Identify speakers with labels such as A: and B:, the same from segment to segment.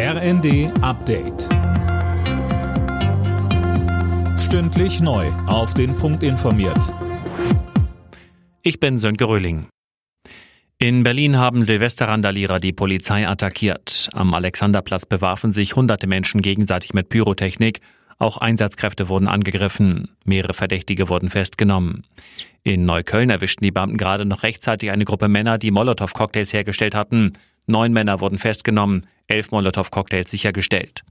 A: RND Update. Stündlich neu. Auf den Punkt informiert.
B: Ich bin Sönke Röhling. In Berlin haben Silvesterrandalierer die Polizei attackiert. Am Alexanderplatz bewarfen sich hunderte Menschen gegenseitig mit Pyrotechnik. Auch Einsatzkräfte wurden angegriffen. Mehrere Verdächtige wurden festgenommen. In Neukölln erwischten die Beamten gerade noch rechtzeitig eine Gruppe Männer, die Molotow-Cocktails hergestellt hatten. Neun Männer wurden festgenommen, elf Molotow-Cocktails sichergestellt.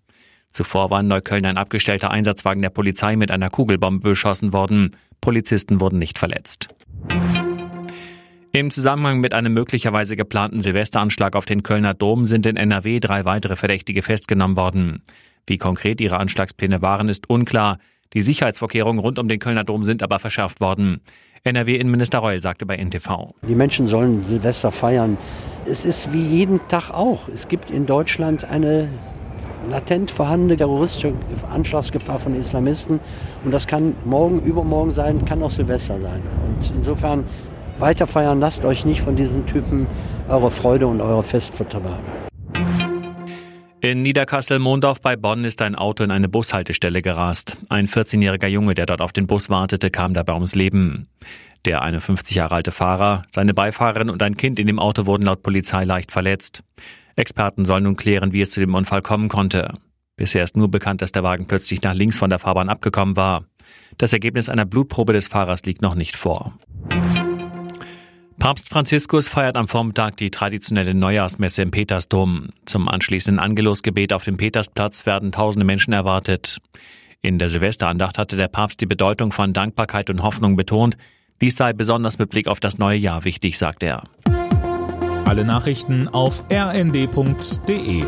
B: Zuvor war in Neukölln ein abgestellter Einsatzwagen der Polizei mit einer Kugelbombe beschossen worden. Polizisten wurden nicht verletzt. Im Zusammenhang mit einem möglicherweise geplanten Silvesteranschlag auf den Kölner Dom sind in NRW drei weitere Verdächtige festgenommen worden. Wie konkret ihre Anschlagspläne waren, ist unklar. Die Sicherheitsvorkehrungen rund um den Kölner Dom sind aber verschärft worden. NRW-Innenminister Reul sagte bei NTV.
C: Die Menschen sollen Silvester feiern. Es ist wie jeden Tag auch. Es gibt in Deutschland eine latent vorhandene terroristische Anschlagsgefahr von Islamisten. Und das kann morgen, übermorgen sein, kann auch Silvester sein. Und insofern weiter feiern, lasst euch nicht von diesen Typen eure Freude und eure Fest verderben.
B: In Niederkassel-Mondorf bei Bonn ist ein Auto in eine Bushaltestelle gerast. Ein 14-jähriger Junge, der dort auf den Bus wartete, kam dabei ums Leben. Der 51 Jahre alte Fahrer, seine Beifahrerin und ein Kind in dem Auto wurden laut Polizei leicht verletzt. Experten sollen nun klären, wie es zu dem Unfall kommen konnte. Bisher ist nur bekannt, dass der Wagen plötzlich nach links von der Fahrbahn abgekommen war. Das Ergebnis einer Blutprobe des Fahrers liegt noch nicht vor. Papst Franziskus feiert am Vormittag die traditionelle Neujahrsmesse im Petersdom. Zum anschließenden Angelosgebet auf dem Petersplatz werden tausende Menschen erwartet. In der Silvesterandacht hatte der Papst die Bedeutung von Dankbarkeit und Hoffnung betont. Dies sei besonders mit Blick auf das neue Jahr wichtig, sagt er.
A: Alle Nachrichten auf rnd.de